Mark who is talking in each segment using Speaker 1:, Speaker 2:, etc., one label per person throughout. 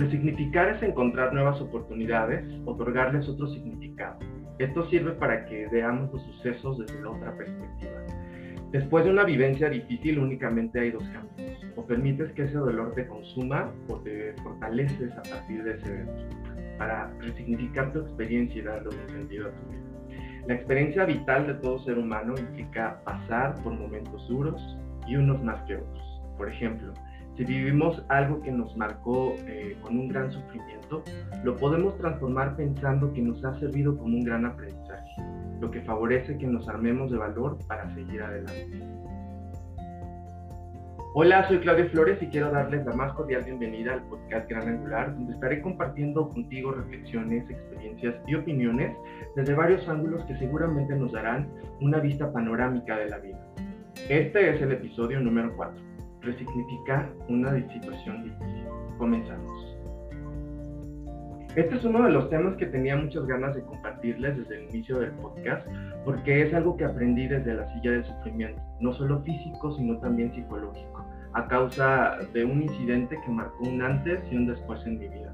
Speaker 1: Resignificar es encontrar nuevas oportunidades, otorgarles otro significado. Esto sirve para que veamos los sucesos desde otra perspectiva. Después de una vivencia difícil únicamente hay dos caminos. O permites que ese dolor te consuma o te fortaleces a partir de ese evento para resignificar tu experiencia y darle un sentido a tu vida. La experiencia vital de todo ser humano implica pasar por momentos duros y unos más que otros. Por ejemplo, si vivimos algo que nos marcó eh, con un gran sufrimiento, lo podemos transformar pensando que nos ha servido como un gran aprendizaje, lo que favorece que nos armemos de valor para seguir adelante. Hola, soy Claudio Flores y quiero darles la más cordial bienvenida al podcast Gran Angular, donde estaré compartiendo contigo reflexiones, experiencias y opiniones desde varios ángulos que seguramente nos darán una vista panorámica de la vida. Este es el episodio número 4 resignificar una situación difícil. Comenzamos. Este es uno de los temas que tenía muchas ganas de compartirles desde el inicio del podcast, porque es algo que aprendí desde la silla de sufrimiento, no solo físico, sino también psicológico, a causa de un incidente que marcó un antes y un después en mi vida.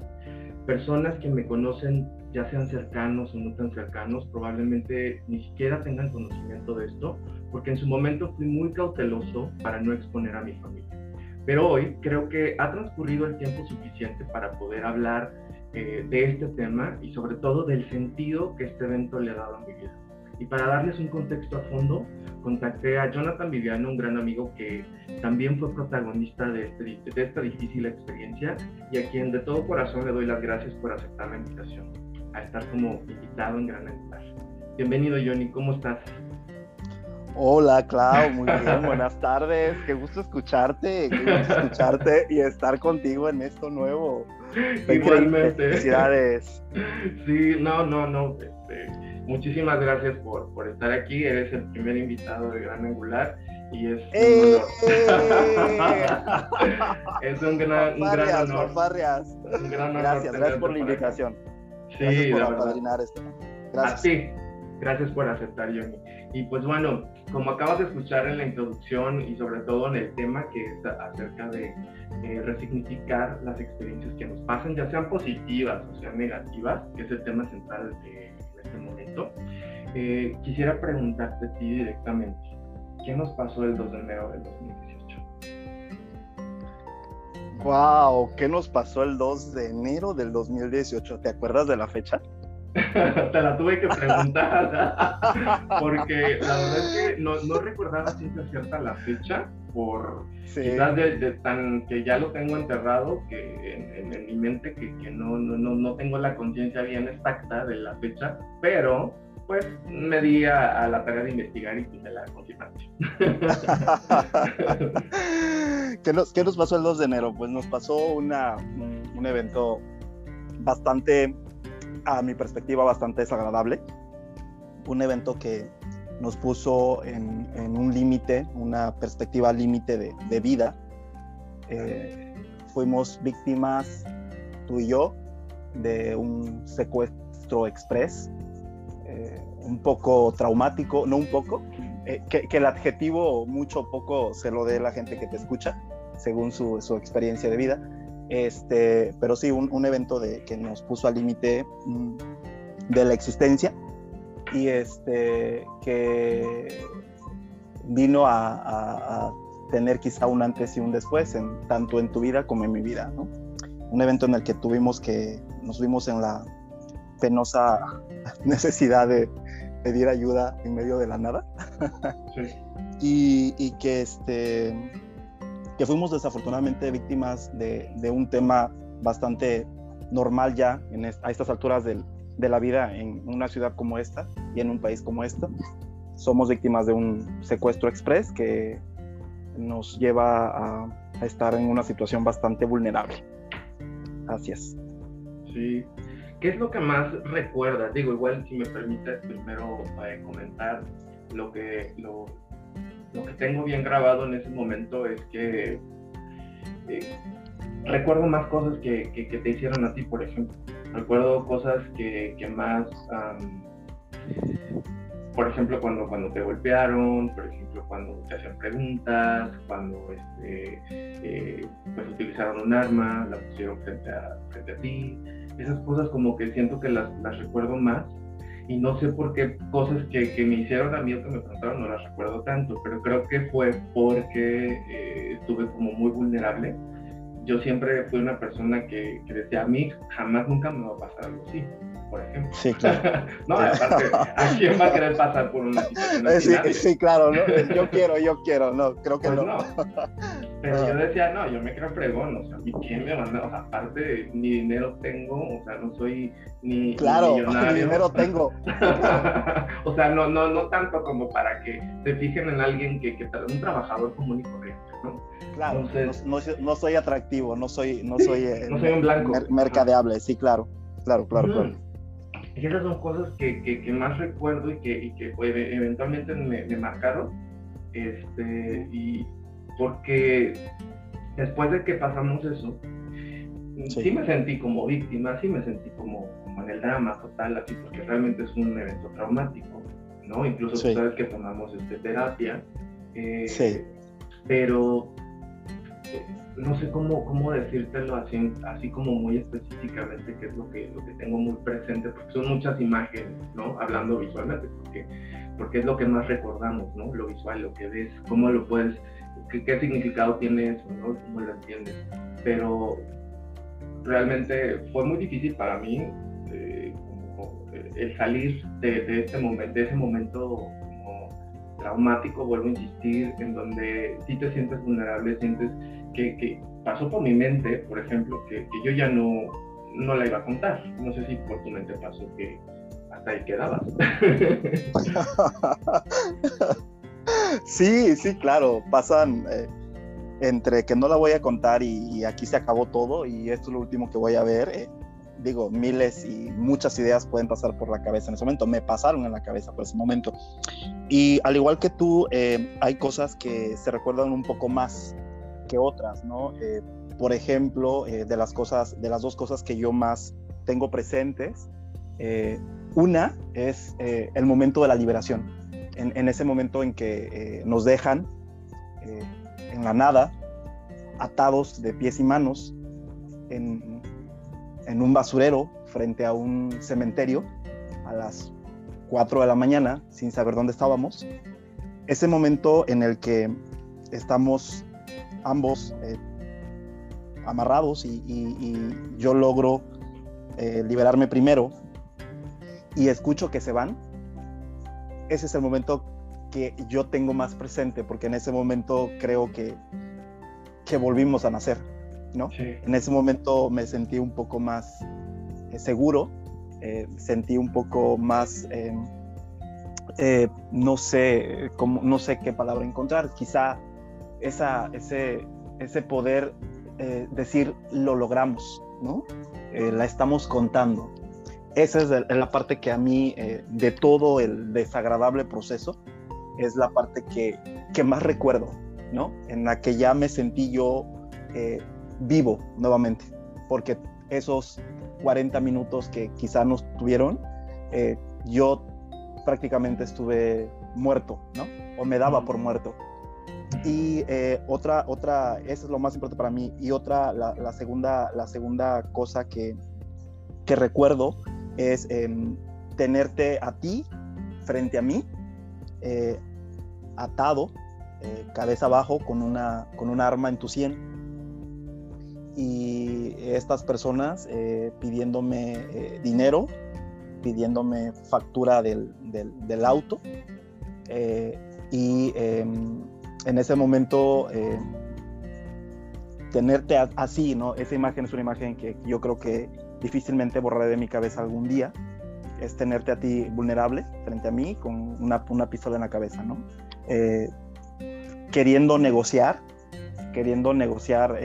Speaker 1: Personas que me conocen, ya sean cercanos o no tan cercanos, probablemente ni siquiera tengan conocimiento de esto, porque en su momento fui muy cauteloso para no exponer a mi familia. Pero hoy creo que ha transcurrido el tiempo suficiente para poder hablar eh, de este tema y sobre todo del sentido que este evento le ha dado a mi vida. Y para darles un contexto a fondo, contacté a Jonathan Viviano, un gran amigo que también fue protagonista de, este, de esta difícil experiencia y a quien de todo corazón le doy las gracias por aceptar la invitación a estar como invitado en Gran Angular. Bienvenido Johnny, ¿cómo estás?
Speaker 2: Hola, Clau, muy bien, buenas tardes. Qué gusto escucharte, qué gusto escucharte y estar contigo en esto nuevo.
Speaker 1: Igualmente.
Speaker 2: Felicidades.
Speaker 1: Sí, no, no, no. Este, muchísimas gracias por, por estar aquí. Eres el primer invitado de Gran Angular y es un
Speaker 2: ¡Eh!
Speaker 1: es un gran, un gran honor. Un gran honor
Speaker 2: Gracias, gracias por la
Speaker 1: por
Speaker 2: invitación.
Speaker 1: Sí,
Speaker 2: Gracias por apadrinar esto.
Speaker 1: A
Speaker 2: Gracias.
Speaker 1: ti. Gracias por aceptar, Johnny. Y pues bueno, como acabas de escuchar en la introducción y sobre todo en el tema que es acerca de eh, resignificar las experiencias que nos pasan, ya sean positivas o sean negativas, que es el tema central de este momento, eh, quisiera preguntarte a ti directamente, ¿qué nos pasó el 2 de enero del 2018?
Speaker 2: Wow, ¿qué nos pasó el 2 de enero del 2018? ¿Te acuerdas de la fecha?
Speaker 1: Te la tuve que preguntar, porque la verdad es que no, no recordaba ciencia cierta la fecha, por
Speaker 2: Sí.
Speaker 1: quizás de, de tan que ya lo tengo enterrado que en, en- en mi mente que, que no, no, no, no tengo la conciencia bien exacta de la fecha, pero pues me di a, a la tarea de investigar y me la confirmaste.
Speaker 2: ¿Qué, nos, qué nos pasó el 2 de enero? Pues nos pasó una, un, evento bastante, a mi perspectiva, bastante desagradable. Un evento que nos puso en, en un límite, una perspectiva límite de, de vida. Eh, fuimos víctimas, tú y yo, de un secuestro express, un poco traumático, no un poco, eh, que, que el adjetivo mucho o poco se lo dé la gente que te escucha, según su, su experiencia de vida. Este, pero sí, un, un evento de, que nos puso al límite mm, de la existencia y este, que vino a, a- a tener quizá un antes y un después, en, tanto en tu vida como en mi vida. ¿no? Un evento en el que tuvimos que, nos vimos en la penosa necesidad de pedir ayuda en medio de la nada
Speaker 1: Sí.
Speaker 2: y, y que este que fuimos desafortunadamente víctimas de, de un tema bastante normal ya en est- a estas alturas del- de la vida en una ciudad como esta y en un país como esta. Somos víctimas de un secuestro express que nos lleva a, a estar en una situación bastante vulnerable. Así es.
Speaker 1: Sí. ¿Qué es lo que más recuerdas? Digo, igual si me permites primero eh, comentar lo que, lo, lo que tengo bien grabado en ese momento es que eh, recuerdo más cosas que, que- te hicieron a ti, por ejemplo. Recuerdo cosas que, más por ejemplo, cuando, cuando te golpearon, por ejemplo, cuando te hacían preguntas, cuando este, eh, pues utilizaron un arma, la pusieron frente a, frente a ti. Esas cosas como que siento que las, las recuerdo más y no sé por qué cosas que, que, me hicieron a mí o que me preguntaron no las recuerdo tanto, pero creo que fue porque eh, estuve como muy vulnerable. Yo siempre fui una persona que, que decía, a mí jamás nunca me va a pasar algo así por ejemplo.
Speaker 2: Sí, claro.
Speaker 1: no, aparte, ¿a quién va a querer pasar por una situación así?
Speaker 2: Sí, sí claro, ¿no? yo quiero, yo quiero, no, creo que pues no. no.
Speaker 1: Pero yo decía, no, yo me creo fregón, o sea, ¿y quién me manda? O sea, aparte, ni dinero tengo, o sea, no soy ni,
Speaker 2: claro,
Speaker 1: ni millonario.
Speaker 2: Ni dinero tengo.
Speaker 1: o sea, no, no, no tanto como para que se fijen en alguien que, que un trabajador común y corriente, ¿no?
Speaker 2: Claro, Entonces, no, no, no, soy atractivo, no soy, no soy, eh,
Speaker 1: no soy un blanco.
Speaker 2: Mer mercadeable, sí, claro, claro, claro, claro.
Speaker 1: Y esas son cosas que, que, más recuerdo y que, y que pues, eventualmente me, me, marcaron. Este, y porque después de que pasamos eso, sí. me sentí como víctima, sí me sentí como, como, en el drama total, así, porque realmente es un evento traumático, ¿no? Incluso sí. sabes que tomamos este, terapia. Eh, sí. Pero no sé cómo, cómo decírtelo así, así como muy específicamente, que es lo que, lo que tengo muy presente, porque son muchas imágenes, ¿no? Hablando visualmente, porque, porque es lo que más recordamos, ¿no? Lo visual, lo que ves, cómo lo puedes, qué, qué significado tiene eso, ¿no? Cómo lo entiendes. Pero realmente fue muy difícil para mí eh, eh, el salir de, de, este momento, de ese momento traumático, vuelvo a insistir, en donde sí te sientes vulnerable, sientes que, que pasó por mi mente, por ejemplo, que, que, yo ya no, no la iba a contar. No sé si por tu mente pasó que hasta ahí quedabas.
Speaker 2: sí, sí, claro, pasan eh, entre que no la voy a contar y, y, aquí se acabó todo y esto es lo último que voy a ver. Eh, digo, miles y muchas ideas pueden pasar por la cabeza en ese momento, me pasaron en la cabeza por ese momento. Y al igual que tú, eh, hay cosas que se recuerdan un poco más que otras, ¿no? Eh, por ejemplo, eh, de las cosas, de las dos cosas que yo más tengo presentes, eh, una es eh, el momento de la liberación, en, en ese momento en que nos dejan en la nada, atados de pies y manos, en, en un basurero frente a un cementerio a las 4 de la mañana sin saber dónde estábamos. Ese momento en el que estamos ambos eh, amarrados y, y, y, yo logro eh, liberarme primero y escucho que se van, ese es el momento que yo tengo más presente porque en ese momento creo que, que volvimos a nacer. ¿no? Sí. En ese momento me sentí un poco más eh, seguro, eh, sentí un poco más, eh, no sé, cómo, no sé qué palabra encontrar, quizá esa, ese, ese poder eh, decir lo logramos, ¿no? la estamos contando. Esa es la parte que a mí, de todo el desagradable proceso, es la parte que, que más recuerdo, ¿no? En la que ya me sentí yo vivo nuevamente, porque esos 40 minutos que quizá nos tuvieron, eh, yo prácticamente estuve muerto, ¿no? O me daba por muerto. Y eh, otra, otra, eso es lo más importante para mí. Y otra, la, segunda, la segunda cosa que, que recuerdo es eh, tenerte a ti frente a mí, eh, atado, eh, cabeza abajo, con una, con un arma en tu sien y estas personas pidiéndome dinero, pidiéndome factura del, del, del auto y em, en ese momento em, tenerte así, ¿no? Esa imagen es una imagen que yo creo que difícilmente borraré de mi cabeza algún día, es tenerte a ti vulnerable frente a mí con una, una pistola en la cabeza, ¿no? queriendo negociar, queriendo negociar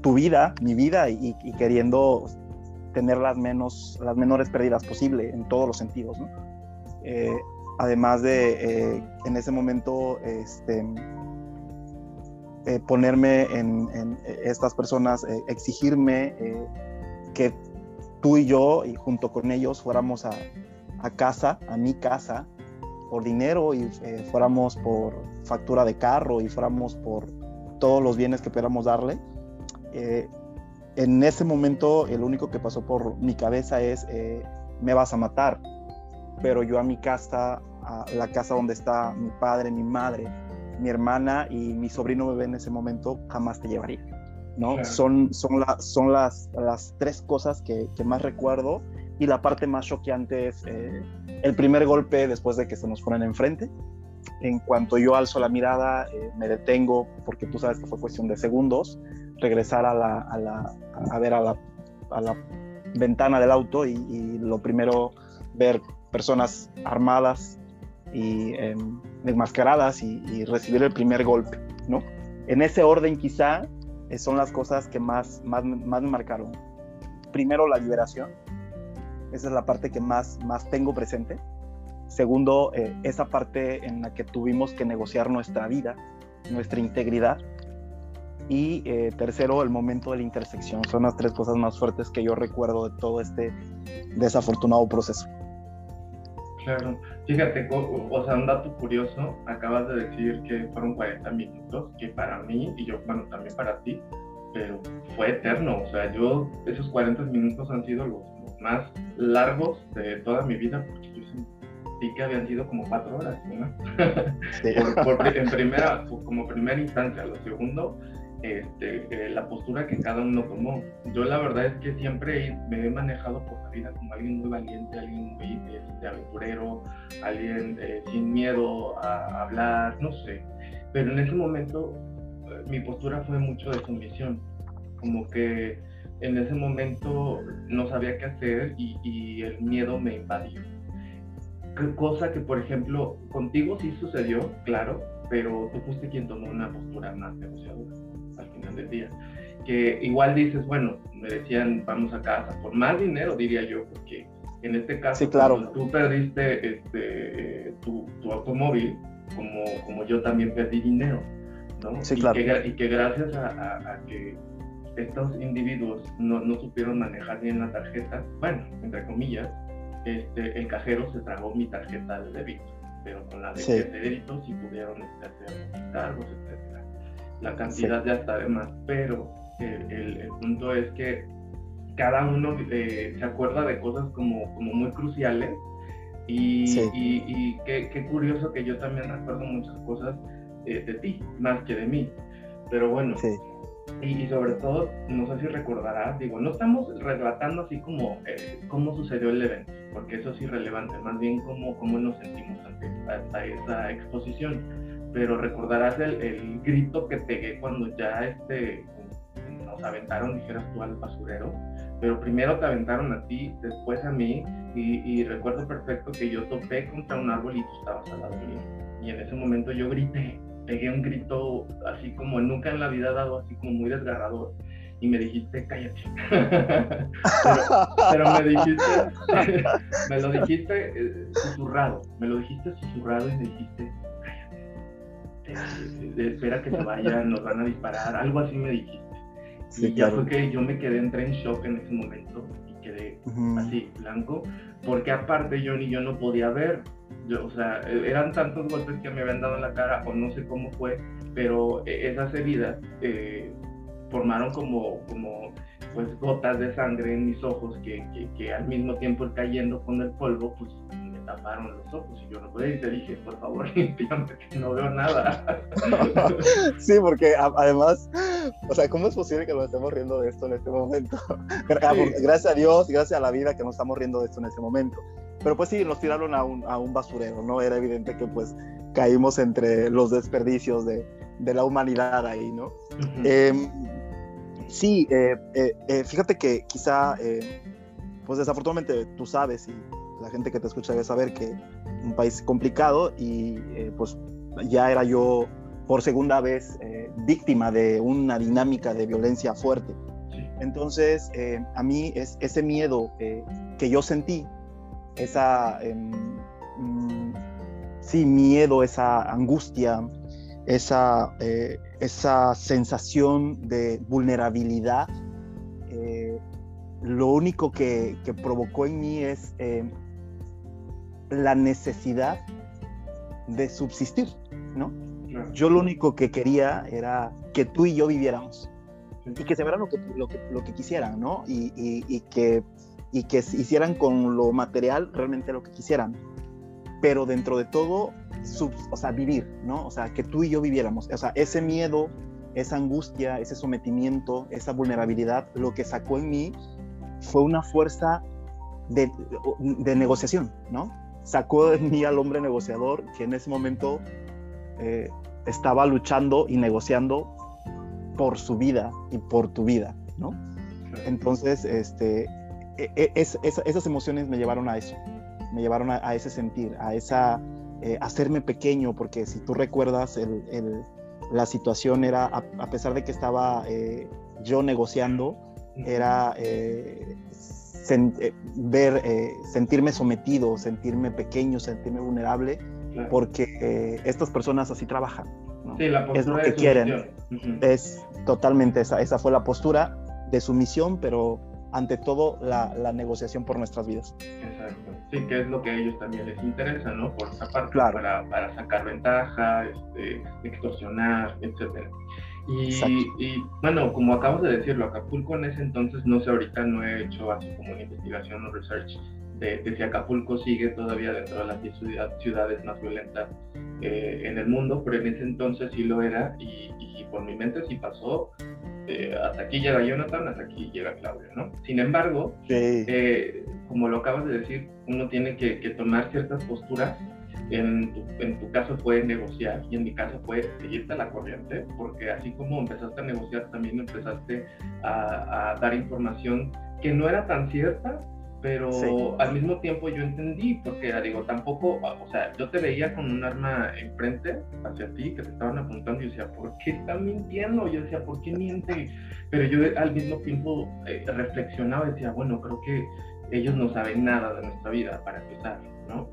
Speaker 2: tu vida, mi vida, y, queriendo tener las, menos, las menores pérdidas posible en todos los sentidos. ¿no? Eh, además de eh, en ese momento este, eh, ponerme en, en, estas personas, eh, exigirme eh, que tú y yo, y junto con ellos, fuéramos a, a, casa, a mi casa, por dinero y eh, fuéramos por factura de carro y fuéramos por todos los bienes que pudiéramos darle, eh, en ese momento el único que pasó por mi cabeza es, eh, me vas a matar, pero yo a mi casa, a la casa donde está mi padre, mi madre, mi hermana y mi sobrino bebé en ese momento, jamás te llevaría. ¿no? Son, son, son las, las tres cosas que, que, más recuerdo y la parte más choqueante es eh, el primer golpe después de que se nos ponen enfrente. En cuanto yo alzo la mirada, eh, me detengo porque tú sabes que fue cuestión de segundos, regresar a, la, a, la, a ver a la, a la, ventana del auto y, y, lo primero ver personas armadas y eh, desmascaradas y, y, recibir el primer golpe, ¿no? En ese orden quizá eh, son las cosas que más, más, más me marcaron. Primero, la liberación. Esa es la parte que más, más tengo presente. Segundo, eh, esa parte en la que tuvimos que negociar nuestra vida, nuestra integridad. Y eh, tercero, el momento de la intersección. Son las tres cosas más fuertes que yo recuerdo de todo este desafortunado proceso.
Speaker 1: Claro, fíjate, o, sea, un dato curioso, acabas de decir que fueron 40 minutos, que para mí, y yo, bueno, también para ti, pero fue eterno, o sea, yo, esos 40 minutos han sido los, más largos de toda mi vida, porque yo sentí que habían sido como cuatro horas, ¿no? Sí. por, por, en primera, como primera instancia, lo segundo, este, eh, la postura que cada uno tomó. Yo la verdad es que siempre me he manejado por la vida como alguien muy valiente, alguien muy este, aventurero, alguien eh, sin miedo a hablar, no sé. Pero en ese momento eh, mi postura fue mucho de sumisión, como que en ese momento no sabía qué hacer y, y el miedo me invadió. Cosa que, por ejemplo, contigo sí sucedió, claro, pero tú fuiste quien tomó una postura más negociadora al final del día. Que igual dices, bueno, me decían, vamos a casa, por más dinero, diría yo, porque en este caso,
Speaker 2: sí, claro.
Speaker 1: tú perdiste este, tu, tu, automóvil, como, como yo también perdí dinero, ¿no?
Speaker 2: Sí,
Speaker 1: y,
Speaker 2: claro.
Speaker 1: que, y que gracias a, a, a que estos individuos no, no, supieron manejar bien la tarjeta, bueno, entre comillas, este, el cajero se tragó mi tarjeta de débito, pero con la de,
Speaker 2: Sí.
Speaker 1: de débito sí pudieron este, hacer cargos, etcétera. La cantidad ya está de más, pero el, el- el punto es que cada uno eh, se acuerda de cosas como, como muy cruciales y,
Speaker 2: Sí.
Speaker 1: y- y qué, qué curioso que yo también recuerdo muchas cosas eh, de ti, más que de mí. Pero bueno,
Speaker 2: Sí,
Speaker 1: y, y sobre todo, no sé si recordarás, digo, no estamos relatando así como eh, cómo sucedió el evento, porque eso es irrelevante, más bien cómo, cómo nos sentimos ante, ante esa exposición. Pero recordarás el, el grito que pegué cuando ya este, nos aventaron, dijeras tú, al basurero. Pero primero te aventaron a ti, después a mí, y, y recuerdo perfecto que yo topé contra un árbol y tú estabas al lado mío. Y en ese momento yo grité, pegué un grito así como nunca en la vida dado, así como muy desgarrador. Y me dijiste, cállate. pero, pero me dijiste, me lo dijiste eh, susurrado, me lo dijiste susurrado y me dijiste. Eh, espera que se vayan, nos van a disparar, algo así me dijiste.
Speaker 2: sí,
Speaker 1: y ya
Speaker 2: claro.
Speaker 1: fue que yo me quedé, entré en shock en ese momento y quedé así, blanco, porque aparte yo ni yo no podía ver. Yo, o sea, e- eran tantos golpes que me habían dado en la cara, o no sé cómo fue, pero eh, esas heridas eh, formaron como, como pues gotas de sangre en mis ojos que, que, que al mismo tiempo cayendo con el polvo, pues taparon los ojos y yo no podía y te dije, por favor, limpiame que no veo nada.
Speaker 2: Sí, porque además, o sea, ¿cómo es posible que nos estemos riendo de esto en este momento? Gra-
Speaker 1: Sí.
Speaker 2: Gracias a Dios, gracias a la vida que nos estamos riendo de esto en este momento. Pero pues sí, nos tiraron a un, a un basurero, ¿no? Era evidente que pues caímos entre los desperdicios de, de la humanidad ahí, ¿no? Eh, sí, eh, eh, eh, fíjate que quizá, pues desafortunadamente tú sabes y la gente que te escucha debe saber que un país complicado y eh, pues ya era yo por segunda vez eh, víctima de una dinámica de violencia fuerte. Entonces, eh, a mí es ese miedo que yo sentí, esa, em, mm, sí, miedo, esa angustia, esa, esa sensación de vulnerabilidad, lo único que, que provocó en mí es eh, la necesidad de subsistir, ¿no? Yo lo único que quería era que tú y yo viviéramos y que se vieran lo que, lo que, lo que quisieran, ¿no? Y, y, que, y que hicieran con lo material realmente lo que quisieran. Pero dentro de todo, sub, o sea, vivir, ¿no? O sea, que tú y yo viviéramos. O sea, ese miedo, esa angustia, ese sometimiento, esa vulnerabilidad, lo que sacó en mí fue una fuerza de, de negociación, ¿no? Sacó en mí al hombre negociador que en ese momento eh, estaba luchando y negociando por su vida y por tu vida, ¿no? Entonces, este, e, e, esas emociones me llevaron a eso, me llevaron a, ese sentir, a esa, eh, hacerme pequeño, porque si tú recuerdas, el, la situación era, a, pesar de que estaba eh, yo negociando, era eh, ver, sentirme sometido, sentirme pequeño, sentirme vulnerable, porque estas personas así trabajan, es lo que quieren. Es totalmente esa, esa fue la postura de sumisión, pero ante todo la, la, negociación por nuestras vidas.
Speaker 1: Exacto. Sí, que es lo que a ellos también les interesa, ¿no? Por esa parte, claro. para, para, sacar ventaja, este, extorsionar, etcétera. Y, y, bueno, como acabas de decirlo, Acapulco en ese entonces, no sé, ahorita no he hecho así como una investigación o research de, si Acapulco sigue todavía dentro de las 10 ciudades más violentas eh, en el mundo, pero en ese entonces sí lo era y, por mi mente sí pasó. Eh, hasta aquí llega Jonathan, hasta aquí llega Claudio, ¿no? Sin embargo, eh, como lo acabas de decir, uno tiene que, tomar ciertas posturas. En tu, en tu, caso fue negociar y en mi caso fue seguirte a la corriente, porque así como empezaste a negociar, también empezaste a, a dar información que no era tan cierta, pero al mismo tiempo yo entendí, porque digo, tampoco, o sea, yo te veía con un arma enfrente hacia ti, que te estaban apuntando, y yo decía, ¿por qué están mintiendo? Yo decía, ¿por qué miente? Pero yo al mismo tiempo eh, reflexionaba y decía, bueno, creo que ellos no saben nada de nuestra vida, para empezar, ¿no?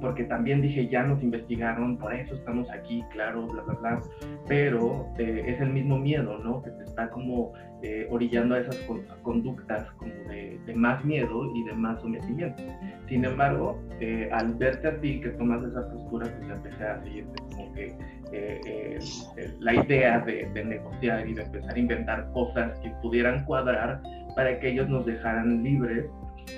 Speaker 1: Porque también dije, ya nos investigaron, por eso estamos aquí, claro, bla, bla, bla, pero eh, es el mismo miedo, ¿no? Que te está como eh, orillando a esas conductas como de, más miedo y de más sometimiento. Sin embargo, eh, al verte a ti que tomas esa postura, pues empecé a seguirte como que la idea de, de negociar y de empezar a inventar cosas que pudieran cuadrar para que ellos nos dejaran libres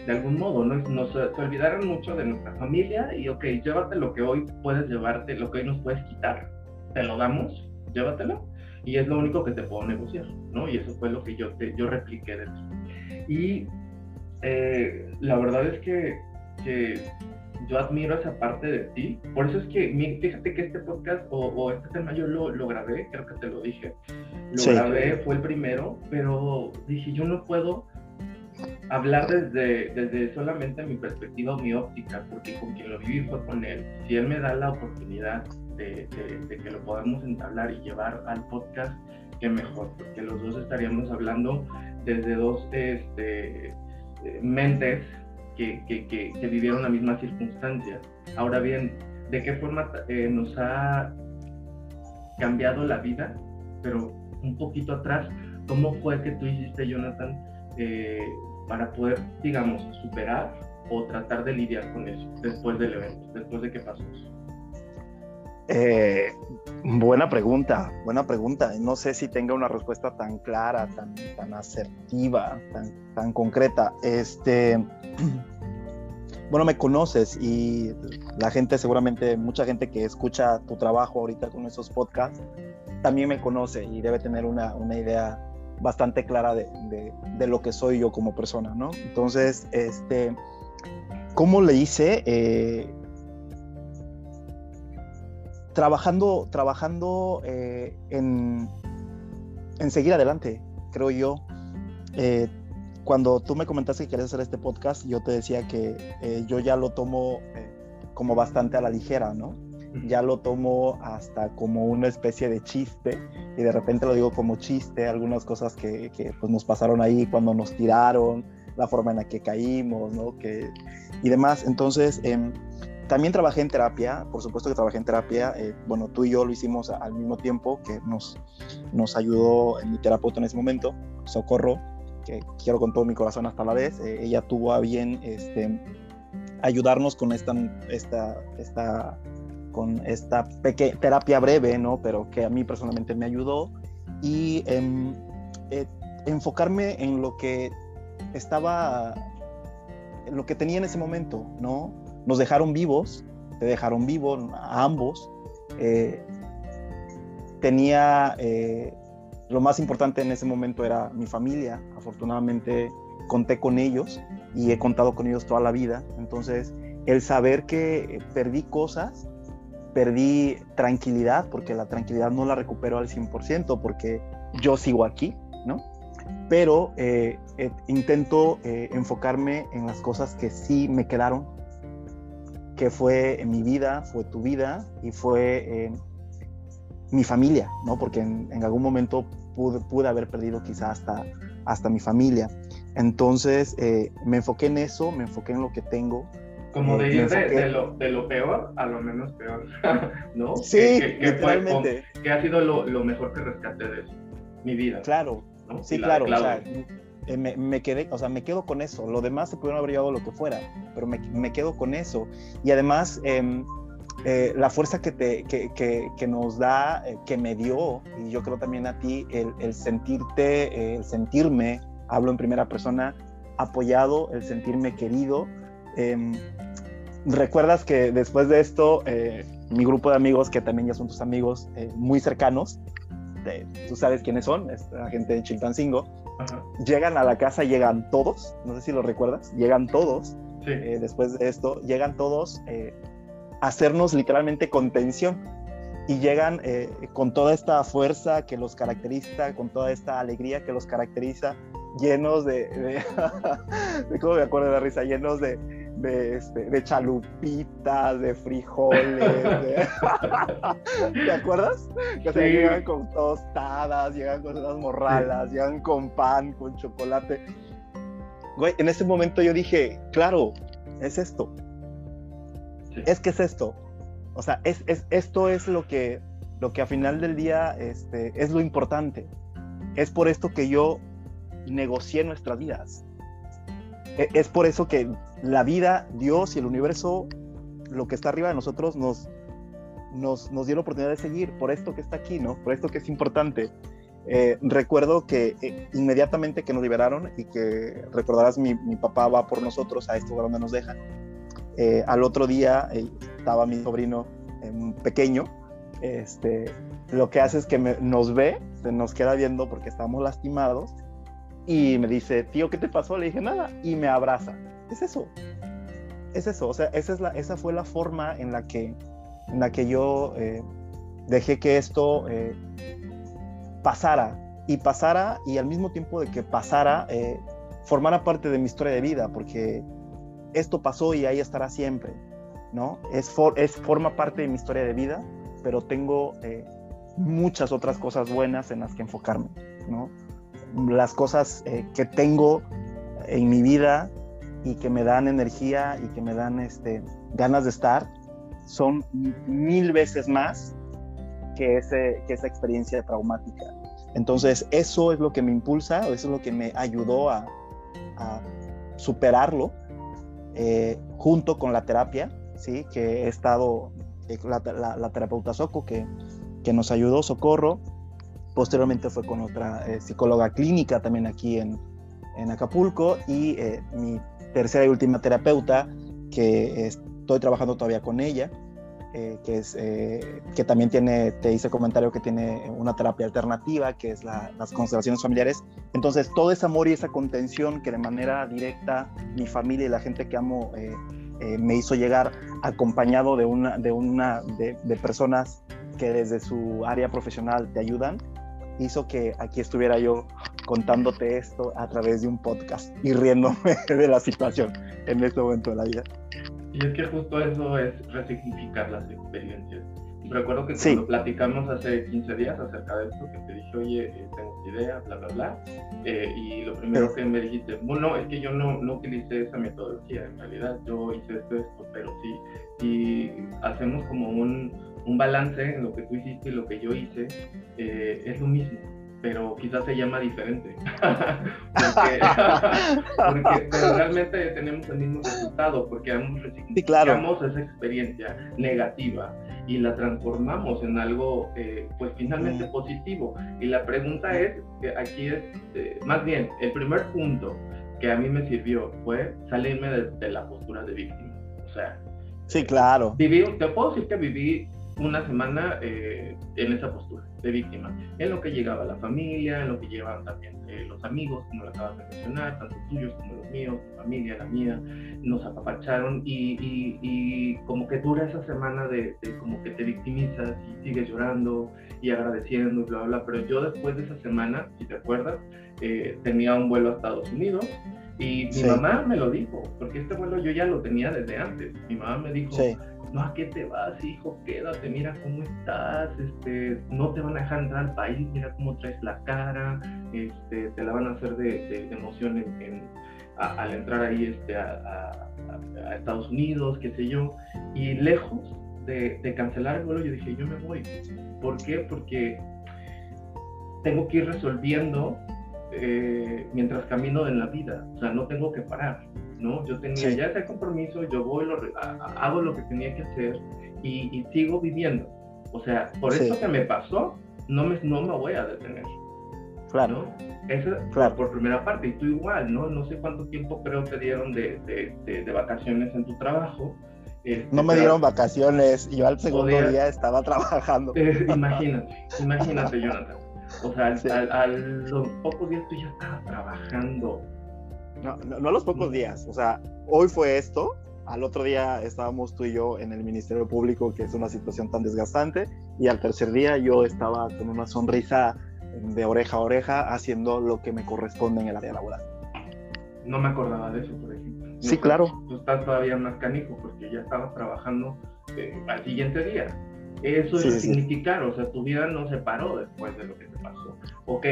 Speaker 1: de algún modo, ¿no? Nos olvidaron mucho de nuestra familia y, ok, llévate lo que hoy puedes llevarte, lo que hoy nos puedes quitar, te lo damos, llévatelo, y es lo único que te puedo negociar, ¿no? Y eso fue lo que yo, te, yo repliqué de ti. Y eh, la verdad es que, que, yo admiro esa parte de ti, por eso es que, fíjate que este podcast o, este tema yo lo, lo, grabé, creo que te lo dije, lo grabé, fue el primero, pero dije, yo no puedo hablar desde, desde solamente mi perspectiva o mi óptica, porque con quien lo viví fue con él. Si él me da la oportunidad de, que lo podamos entablar y llevar al podcast, qué mejor, porque los dos estaríamos hablando desde dos este, mentes que, que, que, vivieron la misma circunstancia. Ahora bien, ¿de qué forma eh, nos ha cambiado la vida? Pero un poquito atrás, ¿cómo fue que tú hiciste, Jonathan, eh, para poder, digamos, superar o tratar de lidiar con eso después del evento, después de que pasó eso?
Speaker 2: Eh, buena pregunta, buena pregunta. No sé si tenga una respuesta tan clara, tan, tan asertiva, tan, tan concreta. Este, bueno, me conoces y la gente, seguramente, mucha gente que escucha tu trabajo ahorita con esos podcasts, también me conoce y debe tener una, una idea bastante clara de, de, lo que soy yo como persona, ¿no? Entonces, este, ¿cómo le hice? Eh, trabajando trabajando eh, en, en, seguir adelante, creo yo. Eh, cuando tú me comentaste que querías hacer este podcast, yo te decía que yo ya lo tomo como bastante a la ligera, ¿no? Ya lo tomo hasta como una especie de chiste y de repente lo digo como chiste, algunas cosas que, que pues nos pasaron ahí cuando nos tiraron, la forma en la que caímos, ¿no? Que, y demás. Entonces, em, también trabajé en terapia, por supuesto que trabajé en terapia, eh, bueno, tú y yo lo hicimos al mismo tiempo, que nos, nos ayudó en mi terapeuta en ese momento, Socorro, que quiero con todo mi corazón hasta la vez, eh, ella tuvo a bien este, ayudarnos con esta, esta, esta con esta terapia breve, ¿no? Pero que a mí personalmente me ayudó y em, eh, enfocarme en lo que estaba, en lo que tenía en ese momento, ¿no? Nos dejaron vivos, te dejaron vivo a ambos. Eh, tenía, eh, lo más importante en ese momento era mi familia. Afortunadamente conté con ellos y he contado con ellos toda la vida. Entonces, el saber que perdí cosas, perdí tranquilidad, porque la tranquilidad no la recupero al 100%, porque yo sigo aquí, ¿no? Pero eh, eh, intento eh, enfocarme en las cosas que sí me quedaron, que fue mi vida, fue tu vida y fue mi familia, ¿no? Porque en, algún momento pude, pude, haber perdido quizá hasta, hasta mi familia. Entonces me enfoqué en eso, me enfoqué en lo que tengo,
Speaker 1: como de ir de, lo, de, lo, peor a lo menos peor, ¿no?
Speaker 2: Sí, que, literalmente.
Speaker 1: que ha sido lo, lo, mejor que rescaté de eso, mi vida.
Speaker 2: Claro, sí, claro. O sea, eh, me, me, quedé, o sea, me quedo con eso. Lo demás se pudieron haber llevado lo que fuera, pero me, me quedo con eso. Y además, eh, eh, la fuerza que, te, que, que, que nos da, eh, que me dio, y yo creo también a ti, el, el sentirte, el sentirme, hablo en primera persona, apoyado, el sentirme querido. Em, recuerdas que después de esto, eh, mi grupo de amigos, que también ya son tus amigos eh, muy cercanos, tú sabes quiénes son, es la gente de Chilpancingo, llegan a la casa, llegan todos, no sé si lo recuerdas, llegan todos, eh, después de esto, llegan todos a hacernos literalmente contención. Y llegan con toda esta fuerza que los caracteriza, con toda esta alegría que los caracteriza, llenos de, de, de ¿cómo me acuerdo de la risa? Llenos de, de, este, de chalupitas, de frijoles. ¿Te acuerdas? Que se llegan con tostadas, llegan con unas morralas, llegan con pan, con chocolate. Güey, en ese momento yo dije, claro, es esto. Es que es esto. O sea, es, es, esto es lo que, lo que a final del día este, es lo importante. Es por esto que yo negocié nuestras vidas. E, es por eso que la vida, Dios y el universo, lo que está arriba de nosotros, nos, nos, nos dio la oportunidad de seguir por esto que está aquí, ¿no? Por esto que es importante. Eh, recuerdo que eh, inmediatamente que nos liberaron y que recordarás, mi, mi, papá va por nosotros a esto donde nos dejan. Eh, al otro día estaba mi sobrino pequeño. Este, lo que hace es que nos ve, se nos queda viendo porque estamos lastimados y me dice, tío, ¿qué te pasó? Le dije nada y me abraza es eso. Es eso, o sea, esa, es la, esa fue la forma en la que, en la que yo eh, dejé que esto eh, pasara y pasara y al mismo tiempo de que pasara, eh, formara parte de mi historia de vida, porque esto pasó y ahí estará siempre, ¿no? Es, es forma parte de mi historia de vida, pero tengo muchas otras cosas buenas en las que enfocarme, ¿no? Las cosas que tengo en mi vida y que me dan energía y que me dan este, ganas de estar son mil veces más que, ese, que esa experiencia traumática. Entonces, eso es lo que me impulsa, eso es lo que me ayudó a, a superarlo eh, junto con la terapia, ¿sí? que he estado, eh, la, la, terapeuta Soco, que, que, nos ayudó, Socorro. Posteriormente fue con otra eh, psicóloga clínica también aquí en, en Acapulco y mi tercera y última terapeuta que estoy trabajando todavía con ella, eh, que, es, eh, que también tiene, te hice comentario que tiene una terapia alternativa, que es las constelaciones familiares. Entonces, todo ese amor y esa contención que de manera directa mi familia y la gente que amo eh, me hizo llegar, acompañado de, una, de, una, de personas que desde su área profesional te ayudan, hizo que aquí estuviera yo contándote esto a través de un podcast y riéndome de la situación en este momento de la vida.
Speaker 1: Y es que justo eso es resignificar las experiencias. Recuerdo que cuando platicamos hace 15 días acerca de esto, que te dije, oye, eh, tengo idea, bla, bla, bla, eh, y lo primero que me dijiste, bueno, es que yo no, no utilicé esa metodología, en realidad yo hice esto, esto, pero sí, si hacemos como un, un balance en lo que tú hiciste y lo que yo hice, eh, es lo mismo pero quizás se llama diferente. porque, realmente tenemos el mismo resultado, porque hemos
Speaker 2: sí,
Speaker 1: esa experiencia negativa y la transformamos en algo, eh, pues finalmente mm. positivo. Y la pregunta es, aquí es, eh, más bien, el primer punto que a mí me sirvió fue salirme de, la postura de víctima. O sea,
Speaker 2: sí, claro.
Speaker 1: Viví, te puedo decir que viví una semana eh, en esa postura de víctima, en lo que llegaba la familia, en lo que llegaban también eh, los amigos, como lo acabas de mencionar, tanto tuyos como los míos, tu familia, la mía, nos apapacharon y, y, como que dura esa semana de, como que te victimizas y sigues llorando y agradeciendo y bla, bla, bla, pero yo después de esa semana, si te acuerdas, eh, tenía un vuelo a Estados Unidos y mi mamá me lo dijo, porque este vuelo yo ya lo tenía desde antes, mi mamá me dijo, no, ¿a qué te vas, hijo? Quédate, mira cómo estás, este, no te van a dejar entrar al país, mira cómo traes la cara, este, te la van a hacer de, emoción en, al entrar ahí este, a, Estados Unidos, qué sé yo, y lejos de, de cancelar el vuelo, yo dije, yo me voy. ¿Por qué? Porque tengo que ir resolviendo eh, mientras camino en la vida, o sea, no tengo que parar, ¿no? Yo tenía ya ese compromiso, yo voy, lo, hago lo que tenía que hacer y, sigo viviendo. O sea, por eso que me pasó, no me, no me voy a detener.
Speaker 2: Claro.
Speaker 1: ¿no? Eso claro. por primera parte, y tú igual, ¿no? No sé cuánto tiempo creo te dieron de, de, de, vacaciones en tu trabajo.
Speaker 2: Este, no me dieron vacaciones, yo al segundo día estaba trabajando.
Speaker 1: Eh, imagínate, imagínate, Jonathan. O sea, a, los pocos días tú ya estabas trabajando.
Speaker 2: No, no, a los pocos días. O sea, hoy fue esto. Al otro día estábamos tú y yo en el Ministerio Público, que es una situación tan desgastante. Y al tercer día yo estaba con una sonrisa de oreja a oreja haciendo lo que me corresponde en el área laboral.
Speaker 1: No me acordaba de eso, por ejemplo.
Speaker 2: sí, claro.
Speaker 1: Tú estás todavía más canijo porque ya estabas trabajando eh, al siguiente día. Eso es significar, o sea, tu vida no se paró después de lo que te pasó. Ok,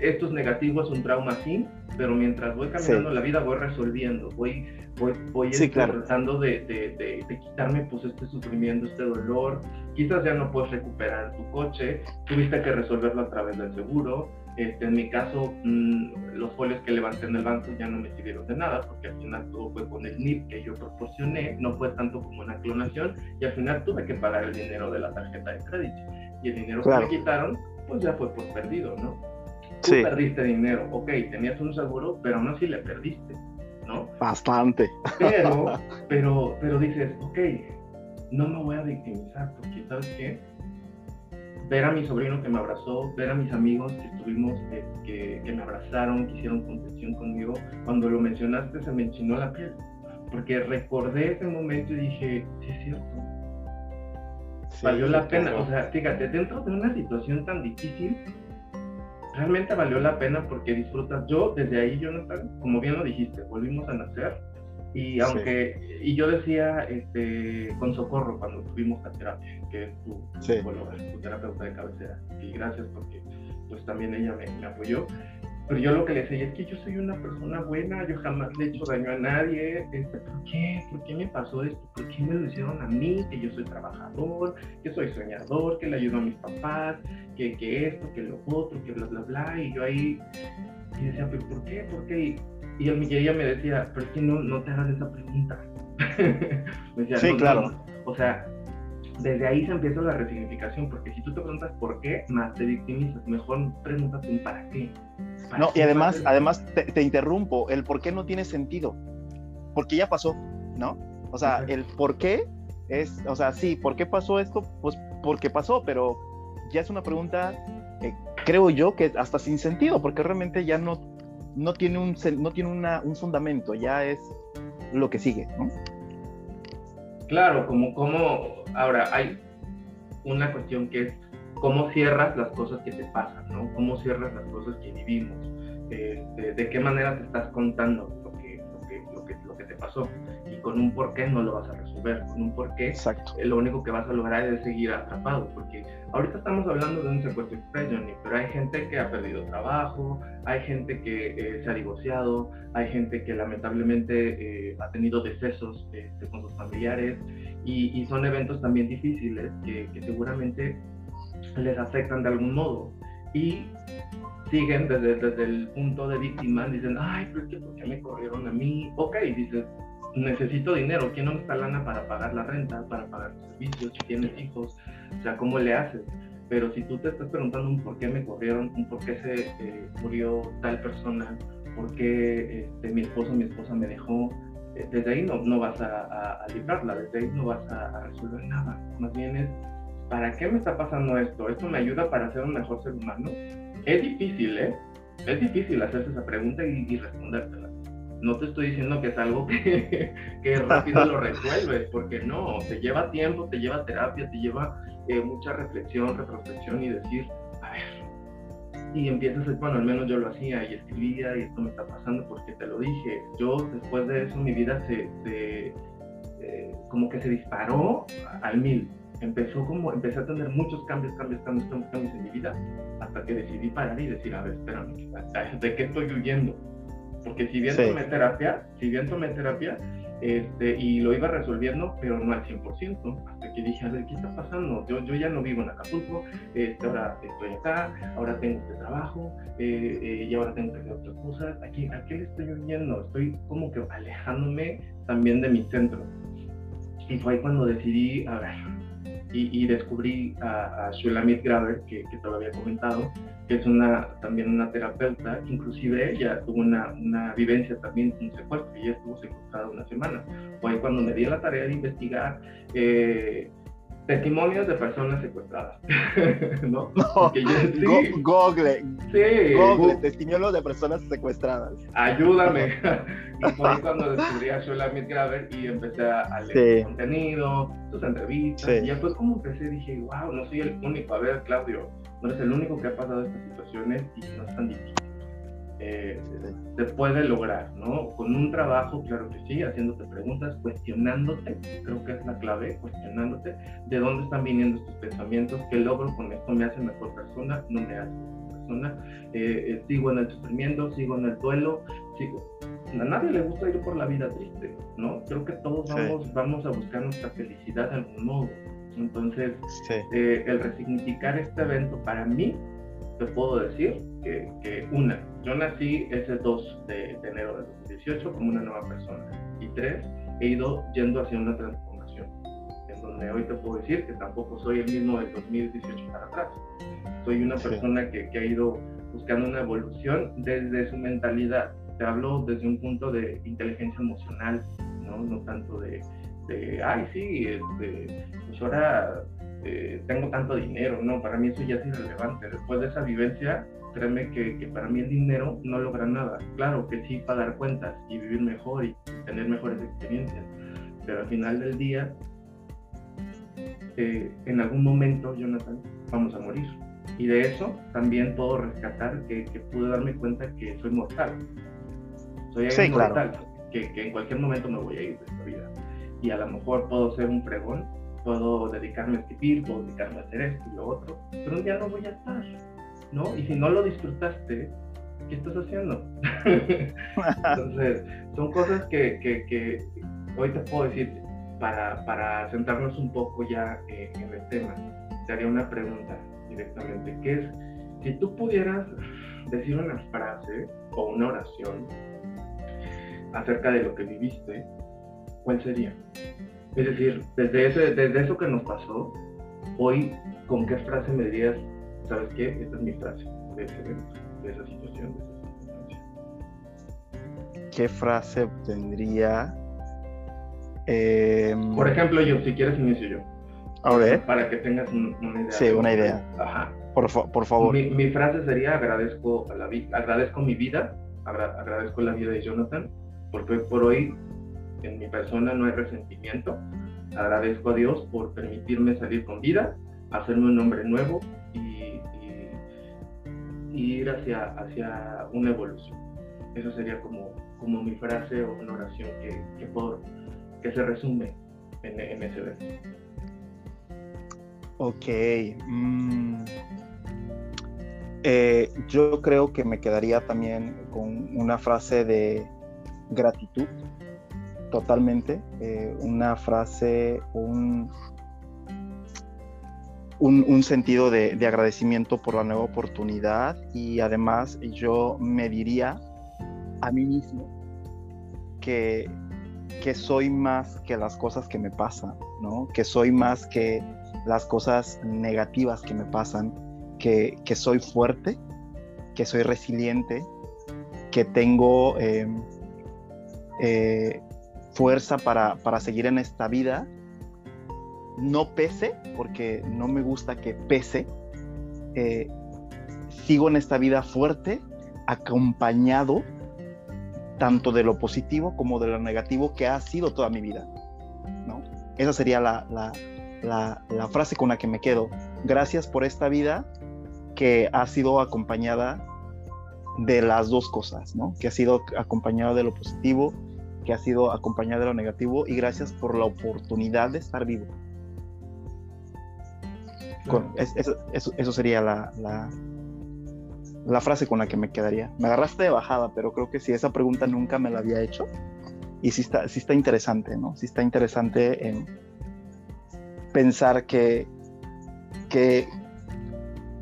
Speaker 1: esto es negativo, es un trauma, sí, pero mientras voy caminando la vida voy resolviendo, voy, voy, voy tratando de, de, de, quitarme pues este sufrimiento, este dolor. Quizás ya no puedes recuperar tu coche, tuviste que resolverlo a través del seguro, este, en mi caso, mm, los folios que levanté en el banco ya no me sirvieron de nada, porque al final todo fue con el NIP que yo proporcioné, no fue tanto como una clonación, y al final tuve que pagar el dinero de la tarjeta de crédito. Y el dinero que me quitaron, pues ya fue por perdido, ¿no? Tú perdiste dinero, ok, tenías un seguro, pero aún así le perdiste, ¿no?
Speaker 2: Bastante.
Speaker 1: Pero, pero, pero dices, ok, no me voy a victimizar, porque ¿sabes qué? ver a mi sobrino que me abrazó, ver a mis amigos que estuvimos, eh, que, me abrazaron, que hicieron contención conmigo, cuando lo mencionaste se me enchinó la piel, porque recordé ese momento y dije, sí es cierto, valió la pena, o sea, fíjate, dentro de una situación tan difícil, realmente valió la pena porque disfrutas, yo desde ahí, Jonathan, como bien lo dijiste, volvimos a nacer, y aunque, y yo decía este, con socorro cuando tuvimos la terapia, que es tu, tu, terapeuta de cabecera, y gracias porque pues también ella me, apoyó. Pero yo lo que le decía es que yo soy una persona buena, yo jamás le he hecho daño a nadie. Este, ¿Por qué? ¿Por qué me pasó esto? ¿Por qué me lo hicieron a mí? Que yo soy trabajador, que soy soñador, que le ayudo a mis papás, que, que esto, que lo otro, que bla, bla, bla. Y yo ahí y decía, ¿pero por qué? ¿Por qué? Y, el, ella me decía, pero es que no, no te hagas esa pregunta.
Speaker 2: me decía, sí, claro.
Speaker 1: O sea, desde ahí se empieza la resignificación, porque si tú te preguntas por qué, más te victimizas. Mejor pregúntate un para qué.
Speaker 2: no, y además, además te, interrumpo, el por qué no tiene sentido, porque ya pasó, ¿no? O sea, el por qué es, o sea, sí, ¿por qué pasó esto? Pues porque pasó, pero ya es una pregunta, creo yo, que hasta sin sentido, porque realmente ya no no tiene un, no tiene un fundamento, ya es lo que sigue, ¿no?
Speaker 1: Claro, como, como ahora hay una cuestión que es cómo cierras las cosas que te pasan, ¿no? Cómo cierras las cosas que vivimos, este, de, qué manera te estás contando lo que, lo que, lo que, lo que te pasó y con un porqué no lo vas a resolver, con un porqué
Speaker 2: Exacto.
Speaker 1: lo único que vas a lograr es seguir atrapado, porque ahorita estamos hablando de un secuestro express, pero hay gente que ha perdido trabajo, hay gente que eh, se ha divorciado, hay gente que lamentablemente eh, ha tenido decesos este, con sus familiares y, son eventos también difíciles que, que seguramente les afectan de algún modo. Y siguen desde, desde el punto de víctima, dicen, ay, pero es que ¿por qué me corrieron a mí? Ok, dices, necesito dinero, ¿quién no está lana para pagar la renta, para pagar los servicios, si tienes hijos? O sea, ¿cómo le haces? Pero si tú te estás preguntando un por qué me corrieron, un por qué se eh, murió tal persona, por qué este, mi esposo mi esposa me dejó, eh, desde ahí no, no vas a, a, librarla, desde ahí no vas a, resolver nada. Más bien es, ¿para qué me está pasando esto? ¿Esto me ayuda para ser un mejor ser humano? Es difícil, ¿eh? Es difícil hacerse esa pregunta y, y respondértela. No te estoy diciendo que es algo que, rápido lo resuelves, porque no, te lleva tiempo, te lleva terapia, te lleva eh, mucha reflexión, retrospección y decir, a ver, y empiezas, bueno, al menos yo lo hacía y escribía y esto me está pasando porque te lo dije. Yo después de eso mi vida se, se eh, como que se disparó al mil. Empezó como, empecé a tener muchos cambios, cambios, cambios, cambios, cambios en mi vida, hasta que decidí parar y decir, a ver, espérame, ¿de qué estoy huyendo? Porque si bien tomé terapia, si bien tomé terapia, este, y lo iba resolviendo, pero no al 100%, hasta que dije, a ver, ¿qué está pasando? Yo, yo ya no vivo en Acapulco, este, ahora estoy acá, ahora tengo este trabajo, eh, eh, y ahora tengo que hacer otras cosas. ¿A qué, ¿A qué le estoy oyendo? Estoy como que alejándome también de mi centro. Y fue ahí cuando decidí, a ver, y, descubrí a, a Shulamit Graver, que, que te lo había comentado, que es una, también una terapeuta, inclusive ella tuvo una, una vivencia también, un secuestro, y ella estuvo secuestrada una semana. Fue ahí cuando me di la tarea de investigar eh, testimonios de personas secuestradas. ¿No?
Speaker 2: no sí, Google. Sí. Google, testimonios de personas secuestradas.
Speaker 1: Ayúdame. y fue ahí cuando descubrí a Shulamit Graver y empecé a leer contenido, sus entrevistas. Y después como empecé dije, wow, no soy el único. A ver, Claudio, no eres el único que ha pasado estas situaciones y no es tan difícil. Eh, se puede lograr, ¿no? Con un trabajo, claro que sí, haciéndote preguntas, cuestionándote, creo que es la clave, cuestionándote de dónde están viniendo estos pensamientos, qué logro con esto, me hace mejor persona, no me hace mejor persona, eh, eh, sigo en el sufrimiento, sigo en el duelo, sigo. A nadie le gusta ir por la vida triste, ¿no? Creo que todos vamos, vamos a buscar nuestra felicidad de algún modo. Entonces, el resignificar este evento para mí te puedo decir que, una, yo nací ese 2 de, enero de 2018 como una nueva persona. Y tres, he ido yendo hacia una transformación, en donde hoy te puedo decir que tampoco soy el mismo del 2018 para atrás. Soy una persona que, que ha ido buscando una evolución desde su mentalidad. Te hablo desde un punto de inteligencia emocional, no, no tanto de, de ay, sí, este, pues ahora eh, tengo tanto dinero, no, para mí eso ya es irrelevante. Después de esa vivencia, créeme que, que, para mí el dinero no logra nada. Claro que sí pagar cuentas y vivir mejor y tener mejores experiencias, pero al final del día, eh, en algún momento, Jonathan, vamos a morir. Y de eso también puedo rescatar que, que pude darme cuenta que soy mortal. Soy sí, mortal, que, que en cualquier momento me voy a ir de esta vida. Y a lo mejor puedo ser un pregón puedo dedicarme a escribir, puedo dedicarme a hacer esto y lo otro, pero un día no voy a estar, ¿no? Y si no lo disfrutaste, ¿qué estás haciendo? Entonces, son cosas que, que, que, hoy te puedo decir, para, para centrarnos un poco ya en el tema, te haría una pregunta directamente, que es, si tú pudieras decir una frase o una oración acerca de lo que viviste, ¿cuál sería? Es decir, desde, ese, desde eso que nos pasó, hoy, ¿con qué frase me dirías, sabes qué? Esta es mi frase de ese de esa situación, de esa circunstancia.
Speaker 2: ¿Qué frase tendría?
Speaker 1: Em, Por ejemplo, yo, si quieres, inicio yo.
Speaker 2: A ver.
Speaker 1: Para que tengas una idea.
Speaker 2: Sí, una idea. Ajá. Por, por favor.
Speaker 1: Mi, mi, frase sería: agradezco, a la agradezco mi vida, agradezco la vida de Jonathan, porque por hoy en mi persona no hay resentimiento. Agradezco a Dios por permitirme salir con vida, hacerme un hombre nuevo y, ir hacia, hacia una evolución. Eso sería como, como mi frase o una oración que, que, por, que se resume en, en ese verso.
Speaker 2: Ok. Mm. Eh, yo creo que me quedaría también con una frase de gratitud totalmente. Eh, una frase, un, un, sentido de, agradecimiento por la nueva oportunidad y además yo me diría a mí mismo que, que soy más que las cosas que me pasan, ¿no? Que soy más que las cosas negativas que me pasan, que, soy fuerte, que soy resiliente, que tengo em, eh, fuerza para, para seguir en esta vida no pese, porque no me gusta que pese, eh, sigo en esta vida fuerte, acompañado tanto de lo positivo como de lo negativo que ha sido toda mi vida. ¿no? Esa sería la, la, frase con la que me quedo. Gracias por esta vida que ha sido acompañada de las dos cosas, ¿no? que ha sido acompañada de lo positivo, que ha sido acompañada de lo negativo y gracias por la oportunidad de estar vivo eso, sería la, la, frase con la que me quedaría. Me agarraste de bajada, pero creo que si esa pregunta nunca me la había hecho. Y sí está, sí está interesante, ¿no? Sí está interesante en pensar que, que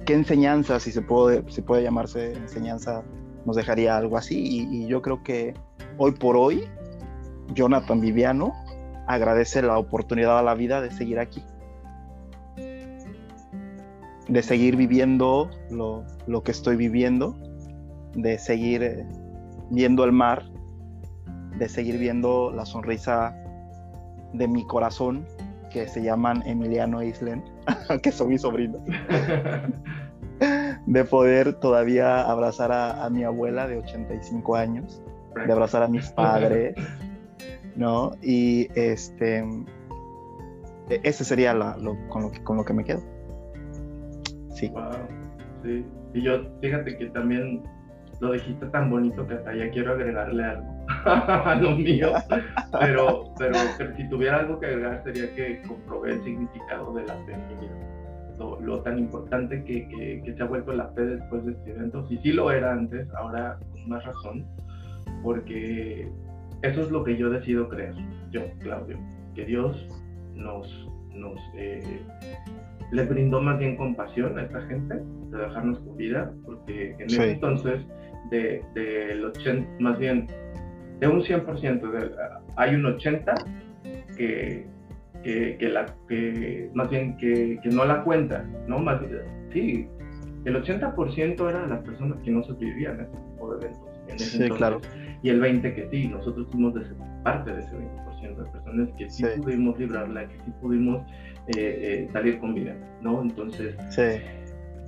Speaker 2: qué enseñanza, si se puede, si puede llamarse enseñanza, nos dejaría algo así. Y, y, yo creo que hoy por hoy, Jonathan Viviano agradece la oportunidad a la vida de seguir aquí de seguir viviendo lo, que estoy viviendo, de seguir eh, viendo el mar, de seguir viendo la sonrisa de mi corazón, que se llaman Emiliano Islen, que son mis sobrinos. de poder todavía abrazar a, mi abuela de 85 años, de abrazar a mis padres, ¿no? Y este, ese sería con, lo que, con lo que me quedo.
Speaker 1: Sí. sí. Y yo, fíjate que también lo dijiste tan bonito que hasta ya quiero agregarle algo a lo mío. Pero, pero, si tuviera algo que agregar sería que comprobé el significado de la fe vida. Lo, tan importante que, que, se ha vuelto la fe después de este evento. Si sí lo era antes, ahora con más razón, porque eso es lo que yo decido creer, yo, Claudio, que Dios nos, nos eh, le brindó más bien compasión a esta gente de dejarnos con vida, porque en ese entonces, de, del 80, más bien, de un 100%, de, hay un 80 que, que, que, la, que más bien que, que, no la cuenta, ¿no? Más, sí, el 80% eran las personas que no sobrevivían a este tipo de eventos. En ese sí, entonces, claro. Y el 20% que sí, nosotros fuimos de parte de ese 20% de personas que sí, sí. pudimos librarla, que sí pudimos eh, eh, salir con vida, ¿no? Entonces,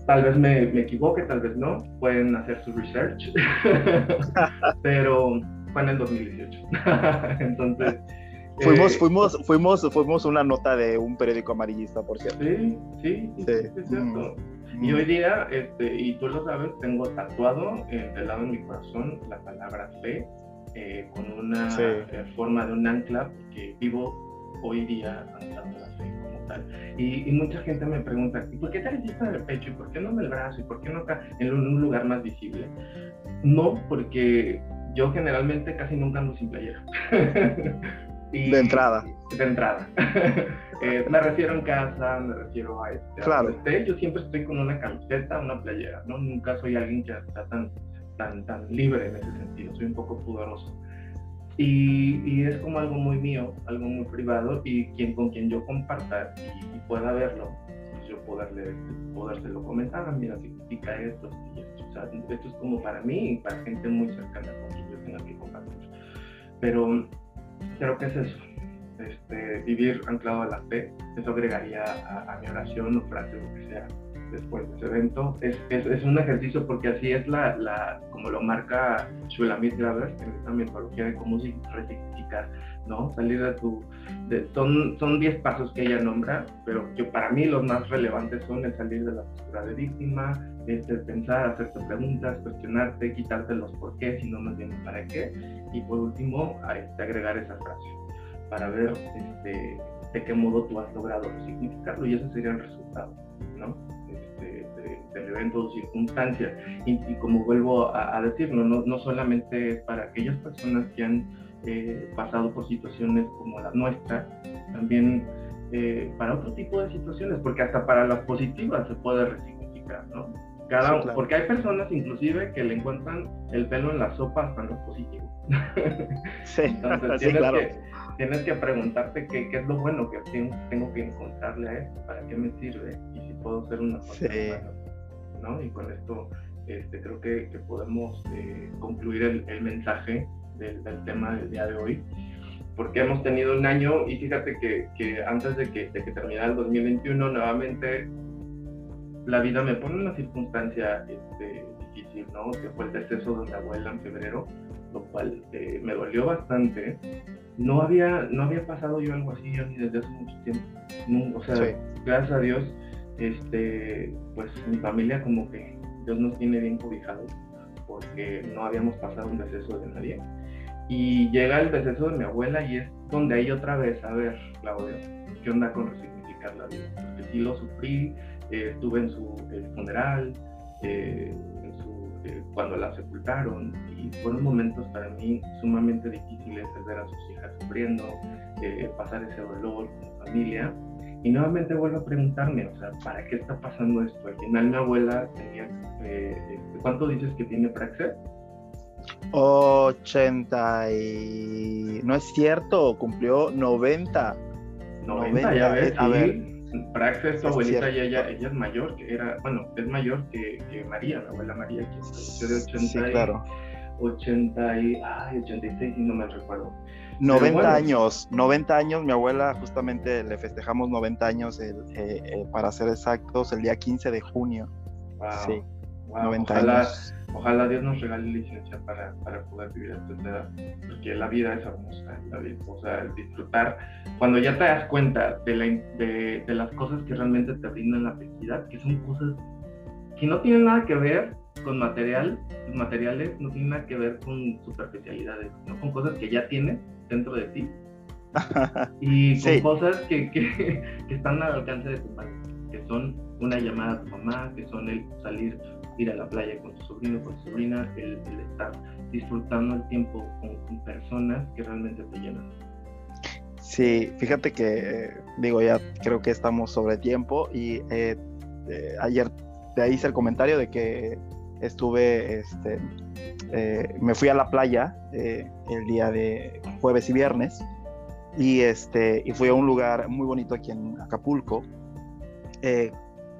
Speaker 1: tal vez me, me, equivoque, tal vez no, pueden hacer su research, pero fue en el 2018. Entonces...
Speaker 2: Fuimos, eh, fuimos, fuimos, fuimos una nota de un periódico amarillista, por cierto.
Speaker 1: Sí, sí, sí. es cierto. Mm, y hoy mm. día, este, y tú lo sabes, tengo tatuado en el lado de mi corazón la palabra fe, con una forma de un ancla, porque vivo hoy día anclado la fe. Y, mucha gente me pregunta, ¿y por qué te en el pecho? ¿Y por qué no en el brazo? ¿Y por qué no acá en un lugar más visible? No, porque yo generalmente casi nunca ando sin playera.
Speaker 2: de entrada.
Speaker 1: De entrada. Eh, me refiero en casa, me refiero a este.
Speaker 2: Claro.
Speaker 1: yo siempre estoy con una camiseta, una playera, ¿no? Nunca soy alguien que está tan, tan, tan libre en ese sentido, soy un poco pudoroso. Y, es como algo muy mío, algo muy privado y quien con quien yo comparta y, pueda verlo, pues yo poderle, podérselo comentar, ah, mira, significa esto, y esto. O sea, esto es como para mí y para gente muy cercana con quien yo tenga que compartir. Pero creo que es eso, este, vivir anclado a la fe, eso agregaría a, mi oración o frase lo que sea después de ese evento. Es, es, un ejercicio porque así es la, la como lo marca Shulamit Graver en esta metodología de cómo rectificar, ¿no? Salir de tu... De, son, son 10 pasos que ella nombra, pero que para mí los más relevantes son el salir de la postura de víctima, este, pensar, hacerte preguntas, cuestionarte, quitarte los por qué, sino más bien para qué, y por último, este, agregar esa frase para ver este, de qué modo tú has logrado significarlo y ese sería el resultado, ¿no? Del evento o circunstancias. Y, como vuelvo a, decirlo, no, no, solamente es para aquellas personas que han eh, pasado por situaciones como la nuestra, también eh, para otro tipo de situaciones, porque hasta para las positivas se puede resignificar, ¿no? Cada, Porque hay personas inclusive que le encuentran el pelo en la sopa hasta en lo positivo.
Speaker 2: Sí,
Speaker 1: Entonces tienes, claro. que, tienes que preguntarte qué, qué, es lo bueno que tengo que encontrarle a esto, para qué me sirve y si puedo ser una persona sí. ¿no? Y con esto este, creo que, que podemos eh, concluir el, el mensaje del, del, tema del día de hoy, porque hemos tenido un año y fíjate que, que antes de que, de que terminara el 2021, nuevamente la vida me pone en una circunstancia este, difícil, ¿no? Que fue el deceso de mi abuela en febrero, lo cual eh, me dolió bastante. No había, no había pasado yo algo así ni desde hace mucho tiempo. No, o sea, sí. gracias a Dios, este, pues mi familia como que Dios nos tiene bien cobijados porque no habíamos pasado un deceso de nadie. Y llega el deceso de mi abuela y es donde hay otra vez, a ver, Claudio, ¿qué onda con resignificar la vida? Porque sí lo sufrí, eh, estuve en su eh, funeral, eh, eh, cuando la sepultaron, y fueron momentos para mí sumamente difíciles el ver a sus hijas sufriendo, pasar ese dolor con familia. Y nuevamente vuelvo a preguntarme, o sea, ¿para qué está pasando esto? Al final mi abuela tenía, este, ¿cuánto dices que tiene Praxis?
Speaker 2: 80 y... No es cierto, cumplió 90.
Speaker 1: 90, 90 ya ves, a ver, Praxis, su abuelita, y ella, ella es mayor, que era, bueno, es mayor que, que María, mi abuela María, que falleció de 80
Speaker 2: sí, claro.
Speaker 1: y, 80 y, ay, 86, y no me recuerdo.
Speaker 2: 90 bueno, años, 90 años, mi abuela justamente le festejamos 90 años el, eh, eh, para ser exactos el día 15 de junio.
Speaker 1: Wow,
Speaker 2: sí,
Speaker 1: wow, 90 ojalá, años. Ojalá Dios nos regale licencia para, para poder vivir esta edad, porque la vida es hermosa, la vida, o sea, el disfrutar, cuando ya te das cuenta de, la, de, de las cosas que realmente te brindan la felicidad, que son cosas que no tienen nada que ver con material, materiales, no tienen nada que ver con superficialidades, ¿no? con cosas que ya tienes dentro de ti y con sí. cosas que, que, que, están al alcance de tu mano, que son una llamada a tu mamá, que son el salir, ir a la playa con tu sobrino, con tu sobrina, el, el estar disfrutando el tiempo con, con, personas que realmente te llenan.
Speaker 2: Sí, fíjate que, digo, ya creo que estamos sobre tiempo y eh, eh, ayer te hice el comentario de que estuve, este, eh, me fui a la playa eh, el día de jueves y viernes y, este, y fui a un lugar muy bonito aquí en Acapulco, eh,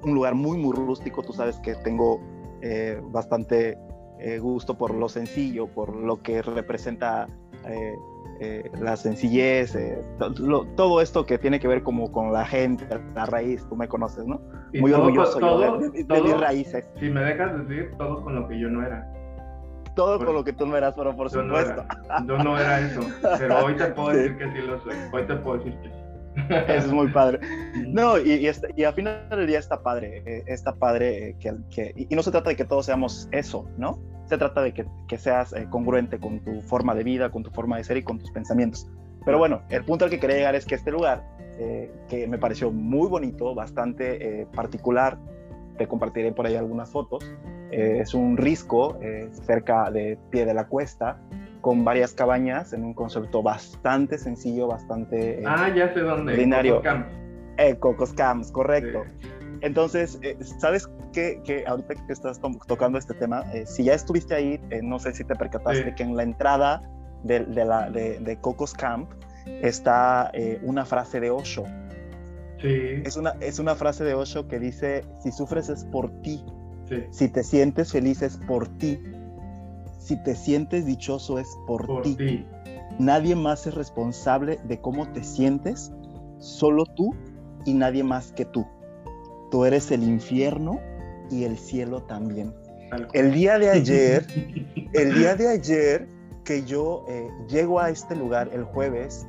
Speaker 2: un lugar muy, muy rústico, tú sabes que tengo bastante gusto por lo sencillo, por lo que representa la sencillez, lo, todo esto que tiene que ver como con la gente, la raíz, tú me conoces, ¿no? Muy todo, orgulloso
Speaker 1: todo,
Speaker 2: de, de,
Speaker 1: todo,
Speaker 2: de mis raíces.
Speaker 1: Si me dejas decir, todo con lo que yo no era
Speaker 2: todo por, con lo que tú no eras, pero por
Speaker 1: yo
Speaker 2: supuesto.
Speaker 1: No yo no era eso, pero hoy te puedo sí. decir que sí lo soy. Hoy te puedo decir que sí.
Speaker 2: Eso es muy padre. No, y, y, está, y, al final del día está padre, eh, está padre que, que, y no se trata de que todos seamos eso, ¿no? Se trata de que, que seas eh, congruente con tu forma de vida, con tu forma de ser y con tus pensamientos. Pero bueno, el punto al que quería llegar es que este lugar, eh, que me pareció muy bonito, bastante eh, particular, te compartiré por ahí algunas fotos, es un risco cerca de pie de la cuesta con varias cabañas en un concepto bastante sencillo, bastante...
Speaker 1: Ah, ya sé dónde.
Speaker 2: Ordinario. Cocos Camps. Cocos Camps, correcto. Sí. Entonces, ¿sabes qué? Que ahorita que estás tocando este tema, si ya estuviste ahí, no sé si te percataste sí. que en la entrada de, de, la, de, de Cocos Camp está una frase de Osho.
Speaker 1: Sí.
Speaker 2: Es una, es una frase de Osho que dice, si sufres es por ti,
Speaker 1: Sí.
Speaker 2: Si te sientes feliz es por ti. Si te sientes dichoso es por,
Speaker 1: por
Speaker 2: ti.
Speaker 1: ti.
Speaker 2: Nadie más es responsable de cómo te sientes, solo tú y nadie más que tú. Tú eres el infierno y el cielo también. El día de ayer, el día de ayer que yo eh, llego a este lugar el jueves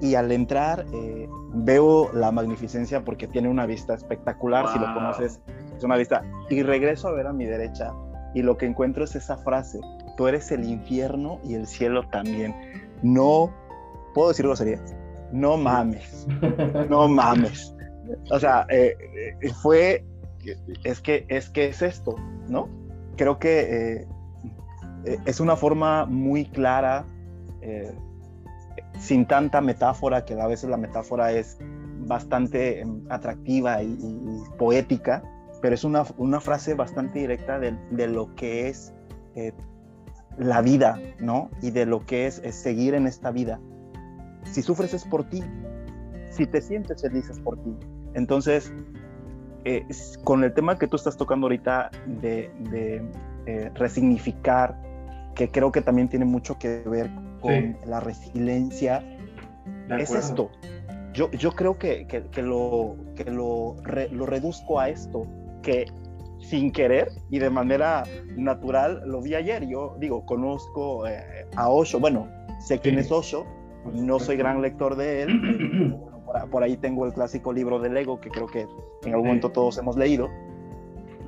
Speaker 2: y al entrar eh, veo la magnificencia porque tiene una vista espectacular, wow. si lo conoces es una vista. Y regreso a ver a mi derecha y lo que encuentro es esa frase, tú eres el infierno y el cielo también. No, puedo decir groserías, no mames, no mames. O sea, eh, eh, fue, es que, es que es esto, ¿no? Creo que eh, es una forma muy clara, sin tanta metáfora, que a veces la metáfora es bastante em, atractiva y, poética, pero es una, una frase bastante directa de, de lo que es la vida, ¿no? Y de lo que es, seguir en esta vida. Si sufres es por ti, si te sientes feliz es por ti. Entonces, eh, con el tema que tú estás tocando ahorita de, eh, resignificar, que creo que también tiene mucho que ver con la resiliencia, es esto. Yo, yo creo que, que, lo, que lo, lo reduzco a esto, que sin querer y de manera natural lo vi ayer. Yo digo, conozco eh, a Osho, bueno, sé quién es Osho, no soy gran lector de él, por, ahí tengo el clásico libro del ego que creo que en algún momento todos hemos leído.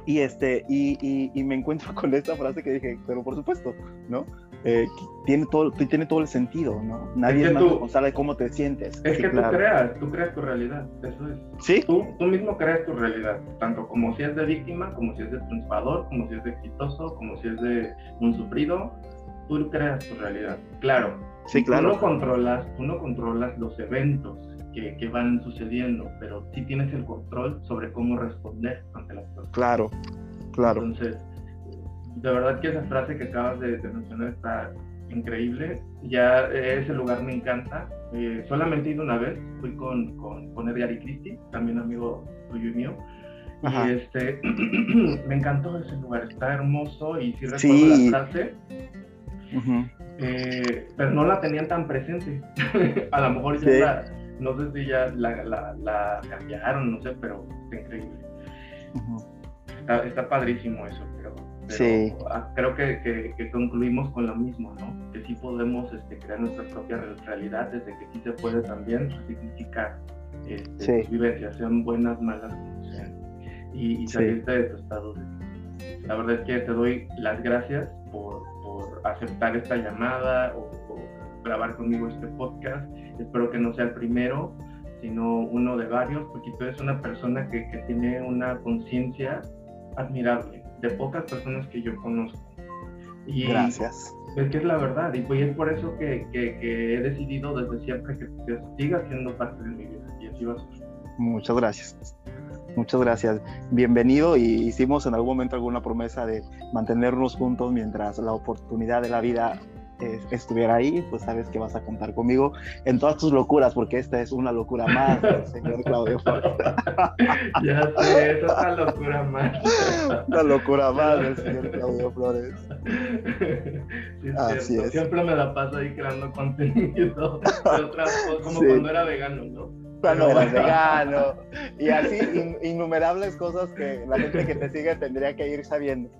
Speaker 2: Y, este, y, y, me encuentro con esta frase que dije, pero por supuesto, ¿no? Eh, tiene, todo, tiene todo el sentido, ¿no? Nadie es, más responsable de cómo te sientes.
Speaker 1: Es que tú creas, tú creas tu realidad, eso es.
Speaker 2: Sí.
Speaker 1: Tú, tú mismo creas tu realidad, tanto como si es de víctima, como si es de triunfador, como si es de exitoso, como si es de un sufrido, tú creas tu realidad. Claro.
Speaker 2: Sí, claro.
Speaker 1: Tú no controlas, tú no controlas los eventos que, que, van sucediendo, pero sí tienes el control sobre cómo responder ante las cosas.
Speaker 2: Claro, claro.
Speaker 1: Entonces, de verdad que esa frase que acabas de, mencionar está increíble. Ya ese lugar me encanta. Eh, solamente he ido una vez, fui con, con, con Edgar y Cristi, también amigo tuyo y mío. Y este, me encantó ese lugar, está hermoso y sí recuerdo la frase. eh, pero no la tenían tan presente. a lo mejor ya la, no sé si ya la, la, la, cambiaron, no sé, pero está increíble. está, está padrísimo eso sí. creo que, que, concluimos con lo mismo, ¿no? Que sí podemos este, crear nuestra propia realidad, desde que sí se puede también resignificar este, vivencias, sean buenas, malas, como sean, y, salirte de tu estado de La verdad es que te doy las gracias por, por aceptar esta llamada o, grabar conmigo este podcast. Espero que no sea el primero, sino uno de varios, porque tú eres una persona que, que tiene una conciencia admirable de pocas personas que yo conozco.
Speaker 2: Y Gracias.
Speaker 1: Es que es la verdad, y pues es por eso que, que, he decidido desde siempre que, siga siendo parte de mi vida, y así va a ser.
Speaker 2: Muchas gracias. Muchas gracias. Bienvenido y hicimos en algún momento alguna promesa de mantenernos juntos mientras la oportunidad de la vida estuviera ahí, pues sabes que vas a contar conmigo en todas tus locuras, porque esta es una locura más del señor Claudio Flores.
Speaker 1: ya sé, es una locura más.
Speaker 2: una locura más del señor Claudio Flores.
Speaker 1: Así es. Siempre me la paso ahí creando contenido de otras cosas, como cuando era vegano, ¿no?
Speaker 2: Cuando eras vegano y así innumerables cosas que la gente que te sigue tendría que ir sabiendo.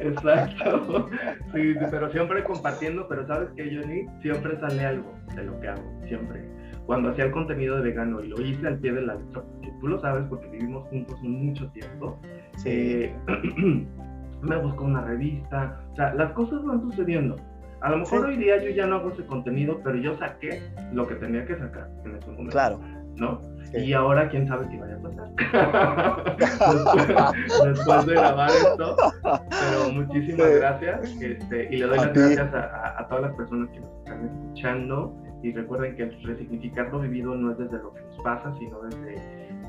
Speaker 1: Exacto. Sí, pero siempre compartiendo, pero sabes que Johnny siempre sale algo de lo que hago, siempre. Cuando hacía el contenido de vegano y lo hice al pie de la letra, porque tú lo sabes porque vivimos juntos mucho tiempo, eh, me busco una revista, o sea, las cosas van sucediendo. A lo mejor hoy día yo ya no hago ese contenido, pero yo saqué lo que tenía que sacar en ese momento.
Speaker 2: Claro.
Speaker 1: ¿No? Y ahora quién sabe qué vaya a pasar. después, de grabar esto. Pero muchísimas gracias. Este, y le doy las gracias a, todas las personas que nos están escuchando. Y recuerden que resignificar lo vivido no es desde lo que nos pasa, sino desde,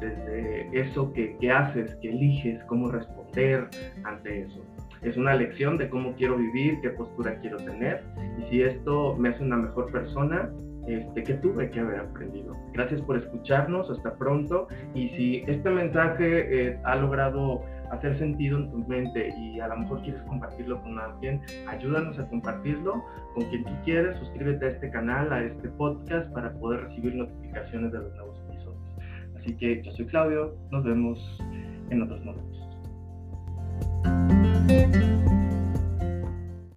Speaker 1: desde eso que, que haces, que eliges, cómo responder ante eso es una lección de cómo quiero vivir, qué postura quiero tener y si esto me hace una mejor persona, este, que tuve que haber aprendido. Gracias por escucharnos, hasta pronto. Y si este mensaje eh, ha logrado hacer sentido en tu mente y a lo mejor quieres compartirlo con alguien, ayúdanos a compartirlo con quien tú quieres, suscríbete a este canal, a este podcast para poder recibir notificaciones de los nuevos episodios. Así que yo soy Claudio, nos vemos en otros momentos.